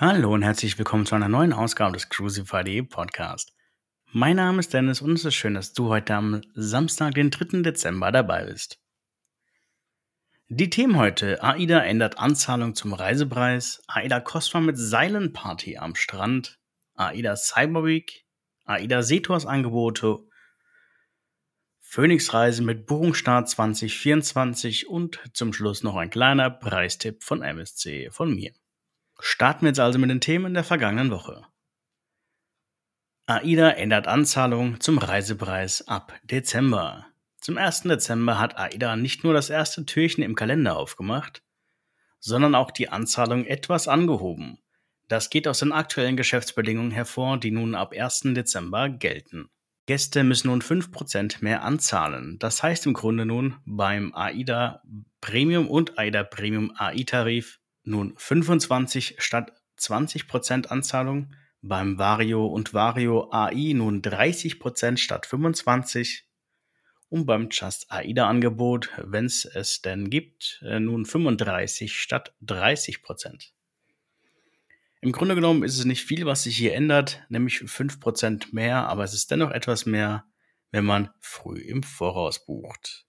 Hallo und herzlich willkommen zu einer neuen Ausgabe des Crucify.de Podcast. Mein Name ist Dennis und es ist schön, dass du heute am Samstag, den 3. Dezember dabei bist. Die Themen heute: AIDA ändert Anzahlung zum Reisepreis, AIDA Cosma mit Seilenparty am Strand, AIDA Cyber Week, AIDA Seetours Angebote, Phoenix-Reise mit Buchungsstart 2024 und zum Schluss noch ein kleiner Preistipp von MSC von mir. Starten wir jetzt also mit den Themen der vergangenen Woche. AIDA ändert Anzahlung zum Reisepreis ab Dezember. Zum 1. Dezember hat AIDA nicht nur das erste Türchen im Kalender aufgemacht, sondern auch die Anzahlung etwas angehoben. Das geht aus den aktuellen Geschäftsbedingungen hervor, die nun ab 1. Dezember gelten. Gäste müssen nun 5% mehr anzahlen. Das heißt im Grunde nun beim AIDA Premium und AIDA Premium AI Tarif nun 25 statt 20% Anzahlung, beim Vario und Vario AI nun 30% statt 25% und beim Just AIDA Angebot, wenn es es denn gibt, äh, nun 35 statt 30%. Im Grunde genommen ist es nicht viel, was sich hier ändert, nämlich 5% mehr, aber es ist dennoch etwas mehr, wenn man früh im Voraus bucht.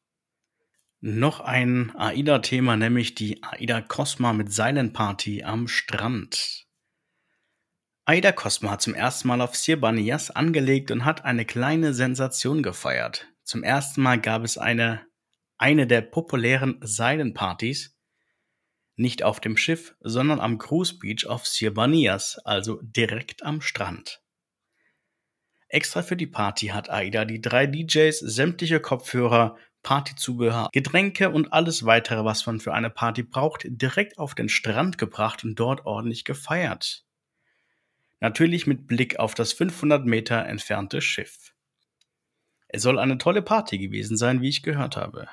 Noch ein AIDA-Thema, nämlich die AIDA Cosma mit Seilenparty am Strand. AIDA Cosma hat zum ersten Mal auf Sirbaniyas angelegt und hat eine kleine Sensation gefeiert. Zum ersten Mal gab es eine, eine der populären Seilenpartys, nicht auf dem Schiff, sondern am Cruise Beach auf Sirbaniyas, also direkt am Strand. Extra für die Party hat AIDA die drei DJs, sämtliche Kopfhörer, Partyzubehör, Getränke und alles weitere, was man für eine Party braucht, direkt auf den Strand gebracht und dort ordentlich gefeiert. Natürlich mit Blick auf das 500 Meter entfernte Schiff. Es soll eine tolle Party gewesen sein, wie ich gehört habe.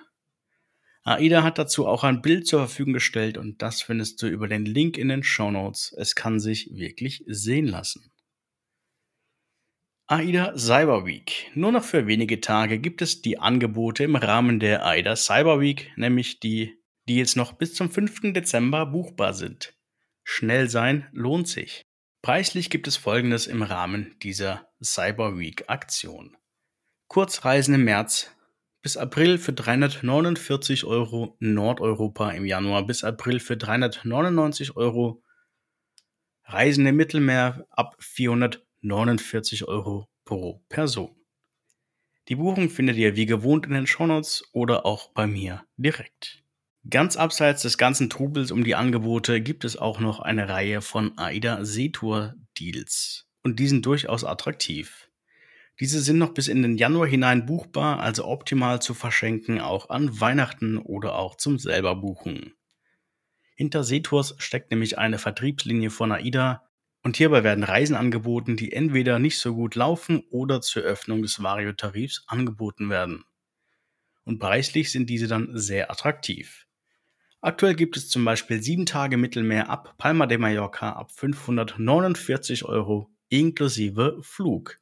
AIDA hat dazu auch ein Bild zur Verfügung gestellt und das findest du über den Link in den Show Notes. Es kann sich wirklich sehen lassen. AIDA Cyber Week. Nur noch für wenige Tage gibt es die Angebote im Rahmen der AIDA Cyber Week, nämlich die, die jetzt noch bis zum 5. Dezember buchbar sind. Schnell sein lohnt sich. Preislich gibt es folgendes im Rahmen dieser Cyber Week Aktion. Kurzreisen im März bis April für 349 Euro Nordeuropa im Januar bis April für 399 Euro Reisen im Mittelmeer ab 400 49 Euro pro Person. Die Buchung findet ihr wie gewohnt in den Shownotes oder auch bei mir direkt. Ganz abseits des ganzen Trubels um die Angebote gibt es auch noch eine Reihe von AIDA Seetour Deals. Und die sind durchaus attraktiv. Diese sind noch bis in den Januar hinein buchbar, also optimal zu verschenken, auch an Weihnachten oder auch zum selber buchen. Hinter Seetours steckt nämlich eine Vertriebslinie von AIDA, und hierbei werden Reisen angeboten, die entweder nicht so gut laufen oder zur Öffnung des Vario-Tarifs angeboten werden. Und preislich sind diese dann sehr attraktiv. Aktuell gibt es zum Beispiel 7 Tage Mittelmeer ab Palma de Mallorca ab 549 Euro inklusive Flug.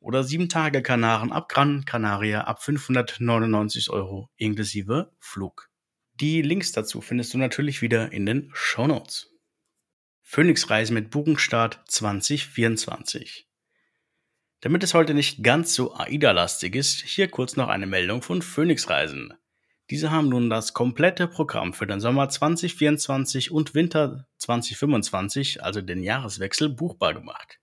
Oder 7 Tage Kanaren ab Gran Canaria ab 599 Euro inklusive Flug. Die Links dazu findest du natürlich wieder in den Show Notes. Phoenix-Reise mit Buchungsstart 2024. Damit es heute nicht ganz so AIDA-lastig ist, hier kurz noch eine Meldung von Phoenix-Reisen. Diese haben nun das komplette Programm für den Sommer 2024 und Winter 2025, also den Jahreswechsel, buchbar gemacht.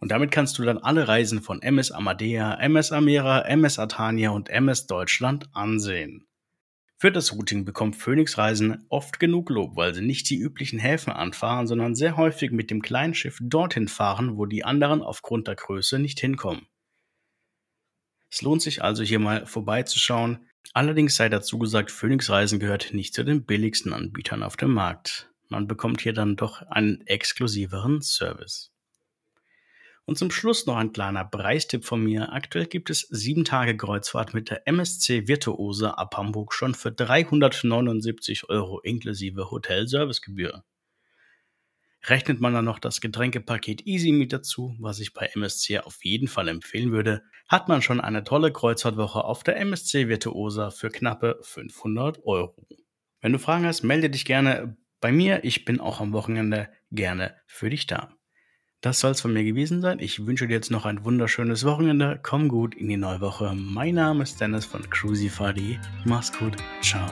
Und damit kannst du dann alle Reisen von MS Amadea, MS Amera, MS Atania und MS Deutschland ansehen. Für das Routing bekommt Phoenix Reisen oft genug Lob, weil sie nicht die üblichen Häfen anfahren, sondern sehr häufig mit dem kleinen Schiff dorthin fahren, wo die anderen aufgrund der Größe nicht hinkommen. Es lohnt sich also hier mal vorbeizuschauen. Allerdings sei dazu gesagt, Phoenix Reisen gehört nicht zu den billigsten Anbietern auf dem Markt. Man bekommt hier dann doch einen exklusiveren Service. Und zum Schluss noch ein kleiner Preistipp von mir. Aktuell gibt es sieben Tage Kreuzfahrt mit der MSC Virtuose ab Hamburg schon für 379 Euro inklusive Hotelservicegebühr. Rechnet man dann noch das Getränkepaket Easy mit dazu, was ich bei MSC auf jeden Fall empfehlen würde, hat man schon eine tolle Kreuzfahrtwoche auf der MSC Virtuosa für knappe 500 Euro. Wenn du Fragen hast, melde dich gerne bei mir. Ich bin auch am Wochenende gerne für dich da. Das soll es von mir gewesen sein. Ich wünsche dir jetzt noch ein wunderschönes Wochenende. Komm gut in die neue Woche. Mein Name ist Dennis von Crucify.de. Mach's gut. Ciao.